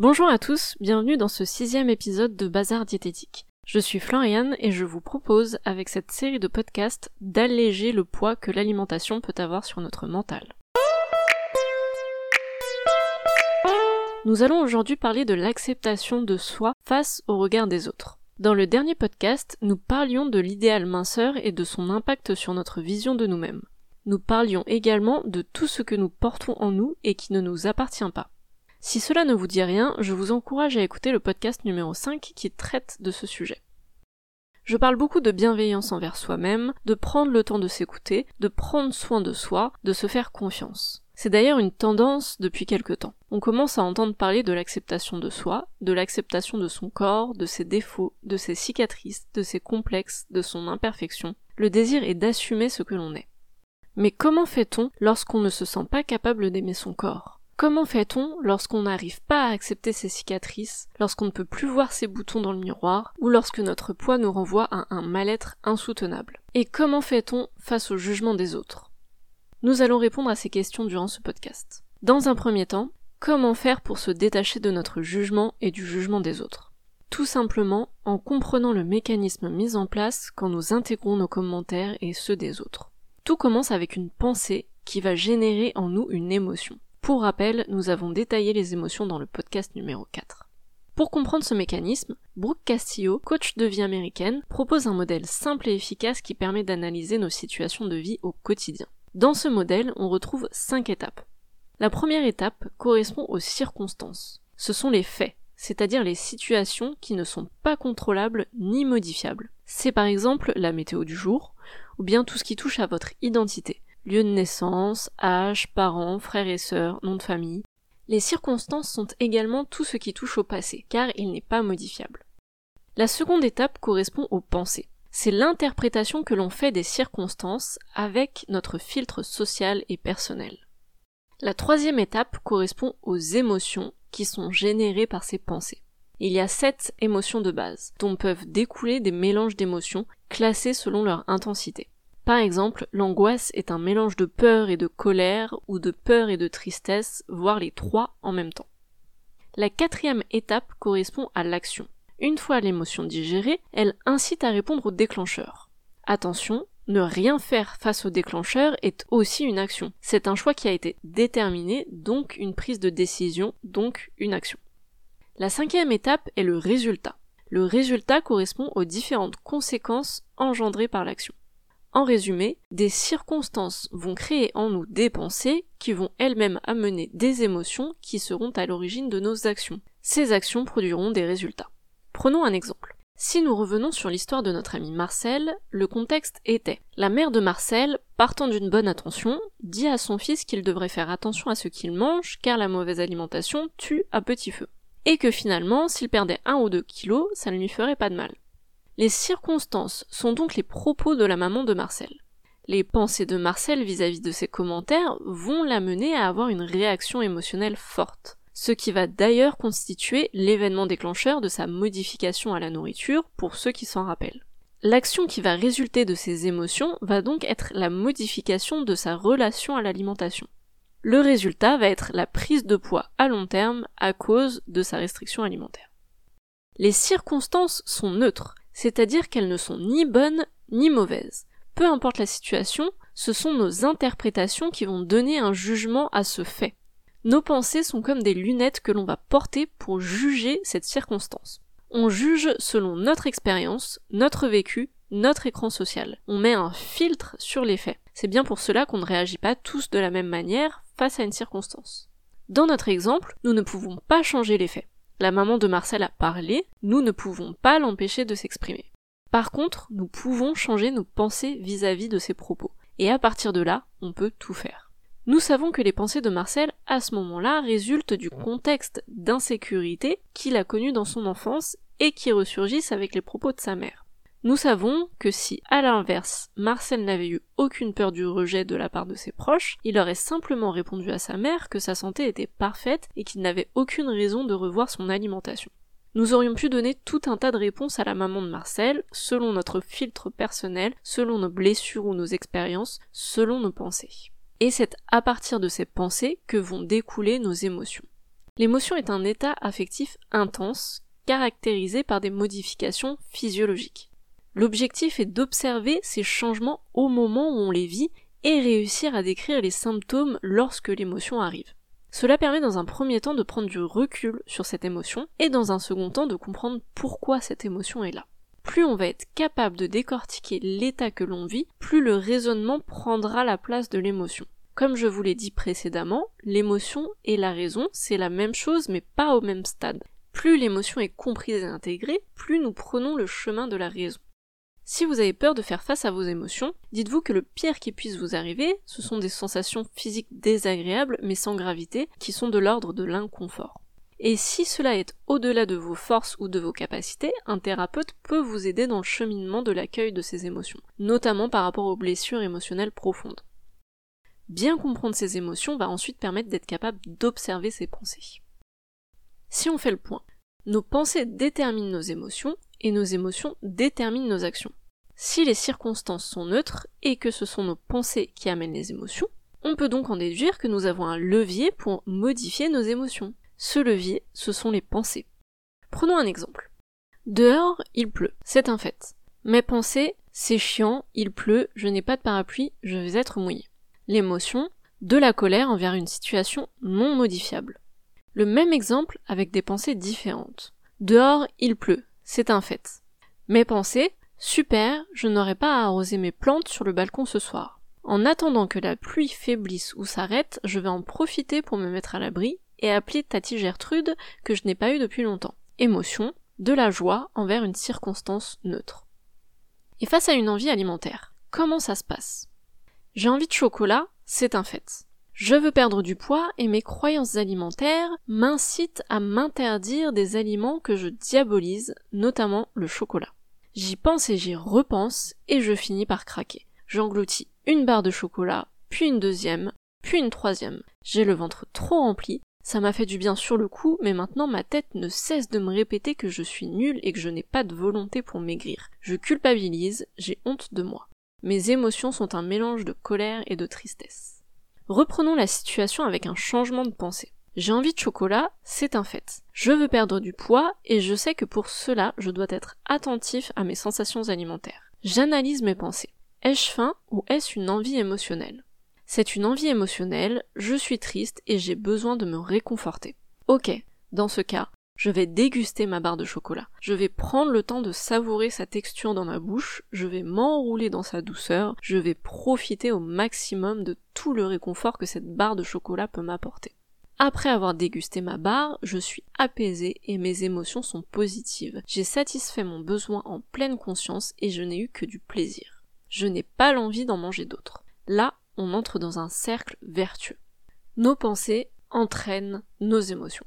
Bonjour à tous, bienvenue dans ce sixième épisode de Bazar Diététique. Je suis Floriane et je vous propose, avec cette série de podcasts, d'alléger le poids que l'alimentation peut avoir sur notre mental. Nous allons aujourd'hui parler de l'acceptation de soi face au regard des autres. Dans le dernier podcast, nous parlions de l'idéal minceur et de son impact sur notre vision de nous-mêmes. Nous parlions également de tout ce que nous portons en nous et qui ne nous appartient pas. Si cela ne vous dit rien, je vous encourage à écouter le podcast numéro 5 qui traite de ce sujet. Je parle beaucoup de bienveillance envers soi-même, de prendre le temps de s'écouter, de prendre soin de soi, de se faire confiance. C'est d'ailleurs une tendance depuis quelque temps. On commence à entendre parler de l'acceptation de soi, de l'acceptation de son corps, de ses défauts, de ses cicatrices, de ses complexes, de son imperfection. Le désir est d'assumer ce que l'on est. Mais comment fait-on lorsqu'on ne se sent pas capable d'aimer son corps? Comment fait-on lorsqu'on n'arrive pas à accepter ses cicatrices, lorsqu'on ne peut plus voir ses boutons dans le miroir, ou lorsque notre poids nous renvoie à un mal-être insoutenable? Et comment fait-on face au jugement des autres? Nous allons répondre à ces questions durant ce podcast. Dans un premier temps, comment faire pour se détacher de notre jugement et du jugement des autres? Tout simplement en comprenant le mécanisme mis en place quand nous intégrons nos commentaires et ceux des autres. Tout commence avec une pensée qui va générer en nous une émotion. Pour rappel, nous avons détaillé les émotions dans le podcast numéro 4. Pour comprendre ce mécanisme, Brooke Castillo, coach de vie américaine, propose un modèle simple et efficace qui permet d'analyser nos situations de vie au quotidien. Dans ce modèle, on retrouve cinq étapes. La première étape correspond aux circonstances. Ce sont les faits, c'est-à-dire les situations qui ne sont pas contrôlables ni modifiables. C'est par exemple la météo du jour, ou bien tout ce qui touche à votre identité, lieu de naissance, âge, parents, frères et sœurs, nom de famille. Les circonstances sont également tout ce qui touche au passé, car il n'est pas modifiable. La seconde étape correspond aux pensées. C'est l'interprétation que l'on fait des circonstances avec notre filtre social et personnel. La troisième étape correspond aux émotions qui sont générées par ces pensées. Il y a sept émotions de base, dont peuvent découler des mélanges d'émotions classées selon leur intensité. Par exemple, l'angoisse est un mélange de peur et de colère, ou de peur et de tristesse, voire les trois en même temps. La quatrième étape correspond à l'action. Une fois l'émotion digérée, elle incite à répondre au déclencheur. Attention, ne rien faire face au déclencheur est aussi une action. C'est un choix qui a été déterminé, donc une prise de décision, donc une action. La cinquième étape est le résultat. Le résultat correspond aux différentes conséquences engendrées par l'action. En résumé, des circonstances vont créer en nous des pensées qui vont elles-mêmes amener des émotions qui seront à l'origine de nos actions. Ces actions produiront des résultats. Prenons un exemple. Si nous revenons sur l'histoire de notre ami Marcel, le contexte était la mère de Marcel, partant d'une bonne intention, dit à son fils qu'il devrait faire attention à ce qu'il mange car la mauvaise alimentation tue à petit feu. Et que finalement, s'il perdait un ou deux kilos, ça ne lui ferait pas de mal. Les circonstances sont donc les propos de la maman de Marcel. Les pensées de Marcel vis-à-vis de ses commentaires vont l'amener à avoir une réaction émotionnelle forte, ce qui va d'ailleurs constituer l'événement déclencheur de sa modification à la nourriture pour ceux qui s'en rappellent. L'action qui va résulter de ces émotions va donc être la modification de sa relation à l'alimentation. Le résultat va être la prise de poids à long terme à cause de sa restriction alimentaire. Les circonstances sont neutres, c'est-à-dire qu'elles ne sont ni bonnes ni mauvaises. Peu importe la situation, ce sont nos interprétations qui vont donner un jugement à ce fait. Nos pensées sont comme des lunettes que l'on va porter pour juger cette circonstance. On juge selon notre expérience, notre vécu, notre écran social. On met un filtre sur les faits. C'est bien pour cela qu'on ne réagit pas tous de la même manière face à une circonstance. Dans notre exemple, nous ne pouvons pas changer les faits. La maman de Marcel a parlé, nous ne pouvons pas l'empêcher de s'exprimer. Par contre, nous pouvons changer nos pensées vis-à-vis de ses propos. Et à partir de là, on peut tout faire. Nous savons que les pensées de Marcel, à ce moment-là, résultent du contexte d'insécurité qu'il a connu dans son enfance et qui ressurgissent avec les propos de sa mère. Nous savons que si, à l'inverse, Marcel n'avait eu aucune peur du rejet de la part de ses proches, il aurait simplement répondu à sa mère que sa santé était parfaite et qu'il n'avait aucune raison de revoir son alimentation. Nous aurions pu donner tout un tas de réponses à la maman de Marcel, selon notre filtre personnel, selon nos blessures ou nos expériences, selon nos pensées. Et c'est à partir de ces pensées que vont découler nos émotions. L'émotion est un état affectif intense, caractérisé par des modifications physiologiques. L'objectif est d'observer ces changements au moment où on les vit et réussir à décrire les symptômes lorsque l'émotion arrive. Cela permet dans un premier temps de prendre du recul sur cette émotion et dans un second temps de comprendre pourquoi cette émotion est là. Plus on va être capable de décortiquer l'état que l'on vit, plus le raisonnement prendra la place de l'émotion. Comme je vous l'ai dit précédemment, l'émotion et la raison, c'est la même chose mais pas au même stade. Plus l'émotion est comprise et intégrée, plus nous prenons le chemin de la raison. Si vous avez peur de faire face à vos émotions, dites-vous que le pire qui puisse vous arriver, ce sont des sensations physiques désagréables mais sans gravité, qui sont de l'ordre de l'inconfort. Et si cela est au-delà de vos forces ou de vos capacités, un thérapeute peut vous aider dans le cheminement de l'accueil de ces émotions, notamment par rapport aux blessures émotionnelles profondes. Bien comprendre ces émotions va ensuite permettre d'être capable d'observer ses pensées. Si on fait le point, nos pensées déterminent nos émotions et nos émotions déterminent nos actions. Si les circonstances sont neutres et que ce sont nos pensées qui amènent les émotions, on peut donc en déduire que nous avons un levier pour modifier nos émotions. Ce levier, ce sont les pensées. Prenons un exemple. Dehors, il pleut, c'est un fait. Mes pensées, c'est chiant, il pleut, je n'ai pas de parapluie, je vais être mouillé l'émotion, de la colère envers une situation non modifiable. Le même exemple avec des pensées différentes. Dehors, il pleut, c'est un fait. Mes pensées, super, je n'aurai pas à arroser mes plantes sur le balcon ce soir. En attendant que la pluie faiblisse ou s'arrête, je vais en profiter pour me mettre à l'abri et appeler Tati Gertrude que je n'ai pas eu depuis longtemps. Émotion, de la joie envers une circonstance neutre. Et face à une envie alimentaire, comment ça se passe? J'ai envie de chocolat, c'est un fait. Je veux perdre du poids et mes croyances alimentaires m'incitent à m'interdire des aliments que je diabolise, notamment le chocolat. J'y pense et j'y repense et je finis par craquer. J'engloutis une barre de chocolat, puis une deuxième, puis une troisième. J'ai le ventre trop rempli, ça m'a fait du bien sur le coup, mais maintenant ma tête ne cesse de me répéter que je suis nulle et que je n'ai pas de volonté pour maigrir. Je culpabilise, j'ai honte de moi. Mes émotions sont un mélange de colère et de tristesse. Reprenons la situation avec un changement de pensée. J'ai envie de chocolat, c'est un fait. Je veux perdre du poids et je sais que pour cela, je dois être attentif à mes sensations alimentaires. J'analyse mes pensées. Ai-je faim ou est-ce une envie émotionnelle? C'est une envie émotionnelle, je suis triste et j'ai besoin de me réconforter. Ok, dans ce cas, je vais déguster ma barre de chocolat. Je vais prendre le temps de savourer sa texture dans ma bouche, je vais m'enrouler dans sa douceur, je vais profiter au maximum de tout le réconfort que cette barre de chocolat peut m'apporter. Après avoir dégusté ma barre, je suis apaisée et mes émotions sont positives. J'ai satisfait mon besoin en pleine conscience et je n'ai eu que du plaisir. Je n'ai pas l'envie d'en manger d'autres. Là, on entre dans un cercle vertueux. Nos pensées entraînent nos émotions.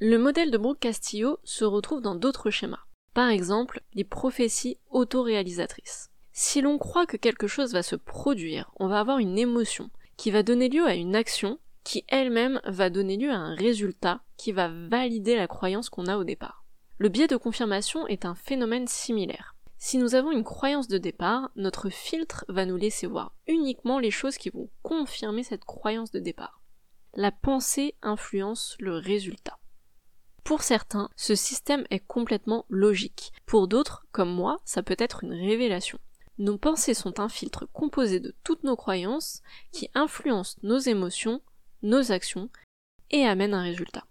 Le modèle de Brooke Castillo se retrouve dans d'autres schémas. Par exemple, les prophéties autoréalisatrices. Si l'on croit que quelque chose va se produire, on va avoir une émotion qui va donner lieu à une action qui elle-même va donner lieu à un résultat qui va valider la croyance qu'on a au départ. Le biais de confirmation est un phénomène similaire. Si nous avons une croyance de départ, notre filtre va nous laisser voir uniquement les choses qui vont confirmer cette croyance de départ. La pensée influence le résultat. Pour certains, ce système est complètement logique. Pour d'autres, comme moi, ça peut être une révélation. Nos pensées sont un filtre composé de toutes nos croyances qui influencent nos émotions, nos actions et amènent un résultat.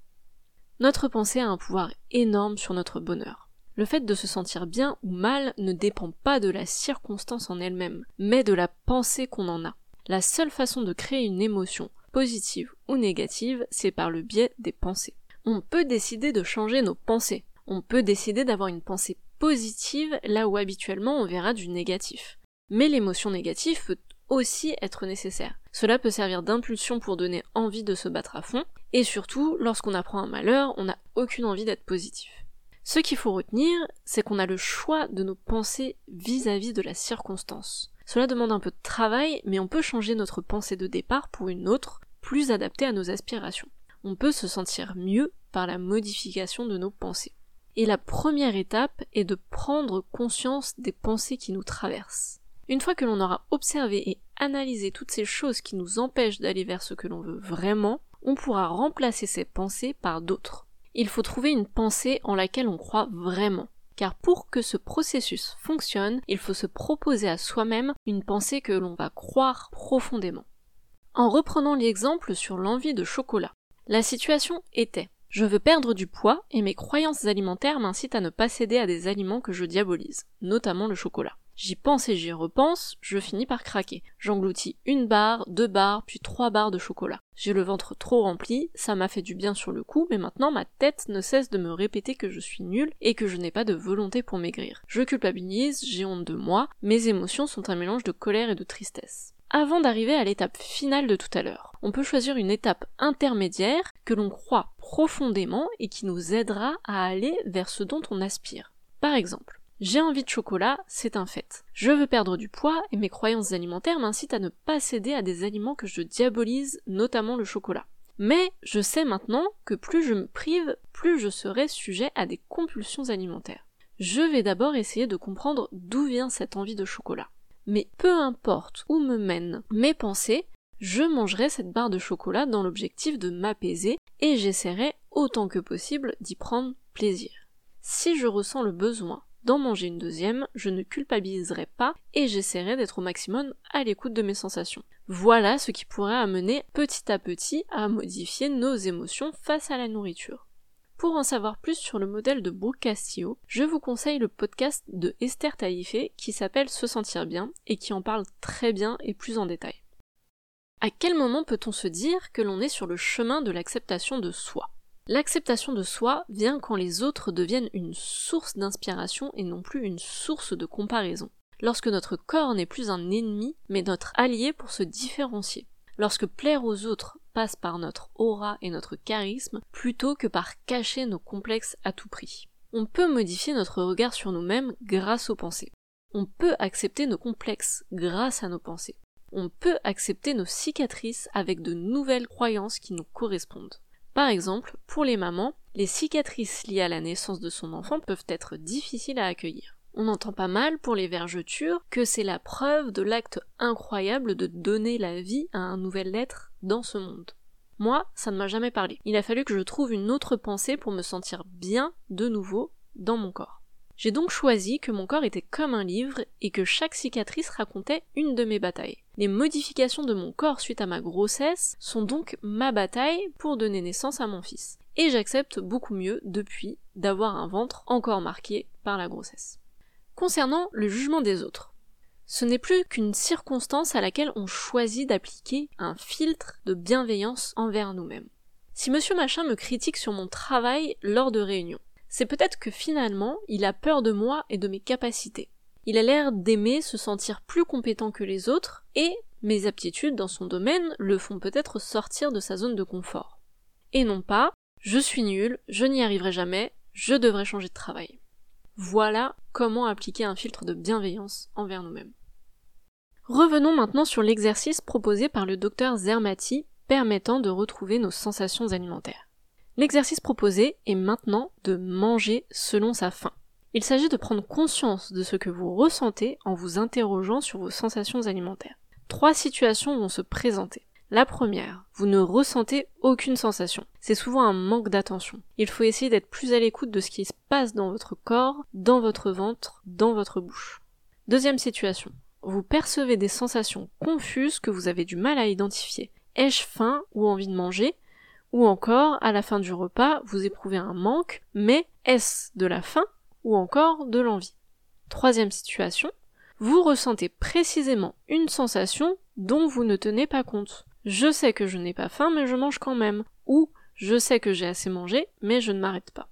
Notre pensée a un pouvoir énorme sur notre bonheur. Le fait de se sentir bien ou mal ne dépend pas de la circonstance en elle-même, mais de la pensée qu'on en a. La seule façon de créer une émotion, positive ou négative, c'est par le biais des pensées on peut décider de changer nos pensées. On peut décider d'avoir une pensée positive là où habituellement on verra du négatif. Mais l'émotion négative peut aussi être nécessaire. Cela peut servir d'impulsion pour donner envie de se battre à fond, et surtout, lorsqu'on apprend un malheur, on n'a aucune envie d'être positif. Ce qu'il faut retenir, c'est qu'on a le choix de nos pensées vis-à-vis -vis de la circonstance. Cela demande un peu de travail, mais on peut changer notre pensée de départ pour une autre, plus adaptée à nos aspirations on peut se sentir mieux par la modification de nos pensées. Et la première étape est de prendre conscience des pensées qui nous traversent. Une fois que l'on aura observé et analysé toutes ces choses qui nous empêchent d'aller vers ce que l'on veut vraiment, on pourra remplacer ces pensées par d'autres. Il faut trouver une pensée en laquelle on croit vraiment. Car pour que ce processus fonctionne, il faut se proposer à soi-même une pensée que l'on va croire profondément. En reprenant l'exemple sur l'envie de chocolat, la situation était je veux perdre du poids et mes croyances alimentaires m'incitent à ne pas céder à des aliments que je diabolise, notamment le chocolat. J'y pense et j'y repense, je finis par craquer. J'engloutis une barre, deux barres, puis trois barres de chocolat. J'ai le ventre trop rempli, ça m'a fait du bien sur le coup, mais maintenant ma tête ne cesse de me répéter que je suis nulle et que je n'ai pas de volonté pour maigrir. Je culpabilise, j'ai honte de moi, mes émotions sont un mélange de colère et de tristesse avant d'arriver à l'étape finale de tout à l'heure. On peut choisir une étape intermédiaire que l'on croit profondément et qui nous aidera à aller vers ce dont on aspire. Par exemple, j'ai envie de chocolat, c'est un fait. Je veux perdre du poids et mes croyances alimentaires m'incitent à ne pas céder à des aliments que je diabolise, notamment le chocolat. Mais je sais maintenant que plus je me prive, plus je serai sujet à des compulsions alimentaires. Je vais d'abord essayer de comprendre d'où vient cette envie de chocolat mais peu importe où me mènent mes pensées, je mangerai cette barre de chocolat dans l'objectif de m'apaiser et j'essaierai autant que possible d'y prendre plaisir. Si je ressens le besoin d'en manger une deuxième, je ne culpabiliserai pas et j'essaierai d'être au maximum à l'écoute de mes sensations. Voilà ce qui pourrait amener petit à petit à modifier nos émotions face à la nourriture. Pour en savoir plus sur le modèle de Brooke Castillo, je vous conseille le podcast de Esther Taïfé qui s'appelle Se sentir bien et qui en parle très bien et plus en détail. À quel moment peut-on se dire que l'on est sur le chemin de l'acceptation de soi? L'acceptation de soi vient quand les autres deviennent une source d'inspiration et non plus une source de comparaison. Lorsque notre corps n'est plus un ennemi, mais notre allié pour se différencier. Lorsque plaire aux autres passe par notre aura et notre charisme plutôt que par cacher nos complexes à tout prix. On peut modifier notre regard sur nous-mêmes grâce aux pensées. On peut accepter nos complexes grâce à nos pensées. On peut accepter nos cicatrices avec de nouvelles croyances qui nous correspondent. Par exemple, pour les mamans, les cicatrices liées à la naissance de son enfant peuvent être difficiles à accueillir. On entend pas mal pour les vergetures que c'est la preuve de l'acte incroyable de donner la vie à un nouvel être dans ce monde. Moi, ça ne m'a jamais parlé. Il a fallu que je trouve une autre pensée pour me sentir bien de nouveau dans mon corps. J'ai donc choisi que mon corps était comme un livre et que chaque cicatrice racontait une de mes batailles. Les modifications de mon corps suite à ma grossesse sont donc ma bataille pour donner naissance à mon fils. Et j'accepte beaucoup mieux depuis d'avoir un ventre encore marqué par la grossesse. Concernant le jugement des autres, ce n'est plus qu'une circonstance à laquelle on choisit d'appliquer un filtre de bienveillance envers nous-mêmes. Si monsieur machin me critique sur mon travail lors de réunions, c'est peut-être que finalement il a peur de moi et de mes capacités. Il a l'air d'aimer se sentir plus compétent que les autres et mes aptitudes dans son domaine le font peut-être sortir de sa zone de confort. Et non pas je suis nul, je n'y arriverai jamais, je devrais changer de travail. Voilà comment appliquer un filtre de bienveillance envers nous-mêmes. Revenons maintenant sur l'exercice proposé par le docteur Zermati permettant de retrouver nos sensations alimentaires. L'exercice proposé est maintenant de manger selon sa faim. Il s'agit de prendre conscience de ce que vous ressentez en vous interrogeant sur vos sensations alimentaires. Trois situations vont se présenter. La première, vous ne ressentez aucune sensation. C'est souvent un manque d'attention. Il faut essayer d'être plus à l'écoute de ce qui se passe dans votre corps, dans votre ventre, dans votre bouche. Deuxième situation, vous percevez des sensations confuses que vous avez du mal à identifier. Ai-je faim ou envie de manger? Ou encore, à la fin du repas, vous éprouvez un manque, mais est-ce de la faim ou encore de l'envie? Troisième situation, vous ressentez précisément une sensation dont vous ne tenez pas compte je sais que je n'ai pas faim mais je mange quand même, ou je sais que j'ai assez mangé mais je ne m'arrête pas.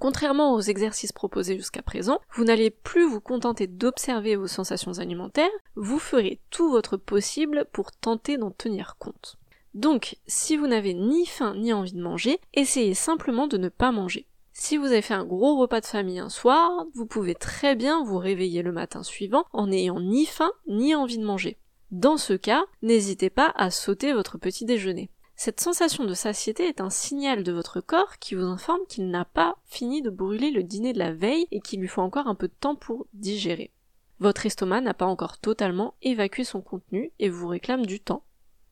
Contrairement aux exercices proposés jusqu'à présent, vous n'allez plus vous contenter d'observer vos sensations alimentaires, vous ferez tout votre possible pour tenter d'en tenir compte. Donc, si vous n'avez ni faim ni envie de manger, essayez simplement de ne pas manger. Si vous avez fait un gros repas de famille un soir, vous pouvez très bien vous réveiller le matin suivant en n'ayant ni faim ni envie de manger. Dans ce cas, n'hésitez pas à sauter votre petit déjeuner. Cette sensation de satiété est un signal de votre corps qui vous informe qu'il n'a pas fini de brûler le dîner de la veille et qu'il lui faut encore un peu de temps pour digérer. Votre estomac n'a pas encore totalement évacué son contenu et vous réclame du temps.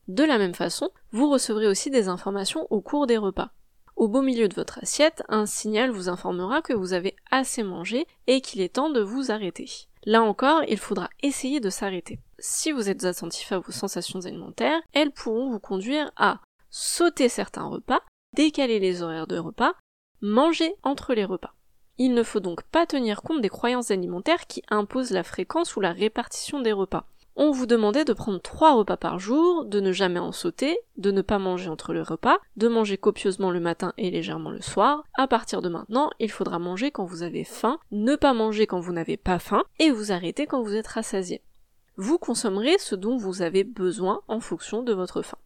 De la même façon, vous recevrez aussi des informations au cours des repas. Au beau milieu de votre assiette, un signal vous informera que vous avez assez mangé et qu'il est temps de vous arrêter. Là encore, il faudra essayer de s'arrêter. Si vous êtes attentif à vos sensations alimentaires, elles pourront vous conduire à sauter certains repas, décaler les horaires de repas, manger entre les repas. Il ne faut donc pas tenir compte des croyances alimentaires qui imposent la fréquence ou la répartition des repas. On vous demandait de prendre trois repas par jour, de ne jamais en sauter, de ne pas manger entre les repas, de manger copieusement le matin et légèrement le soir. À partir de maintenant, il faudra manger quand vous avez faim, ne pas manger quand vous n'avez pas faim, et vous arrêter quand vous êtes rassasié. Vous consommerez ce dont vous avez besoin en fonction de votre faim.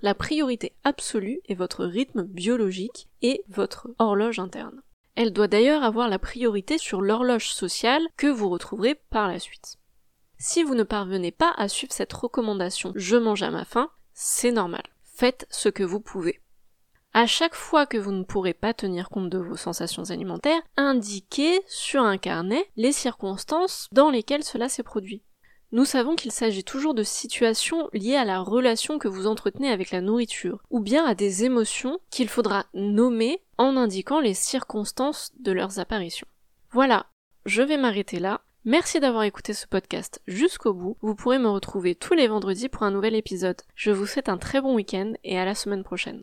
La priorité absolue est votre rythme biologique et votre horloge interne. Elle doit d'ailleurs avoir la priorité sur l'horloge sociale que vous retrouverez par la suite. Si vous ne parvenez pas à suivre cette recommandation je mange à ma faim, c'est normal. Faites ce que vous pouvez. À chaque fois que vous ne pourrez pas tenir compte de vos sensations alimentaires, indiquez sur un carnet les circonstances dans lesquelles cela s'est produit. Nous savons qu'il s'agit toujours de situations liées à la relation que vous entretenez avec la nourriture, ou bien à des émotions qu'il faudra nommer en indiquant les circonstances de leurs apparitions. Voilà, je vais m'arrêter là. Merci d'avoir écouté ce podcast jusqu'au bout. Vous pourrez me retrouver tous les vendredis pour un nouvel épisode. Je vous souhaite un très bon week-end et à la semaine prochaine.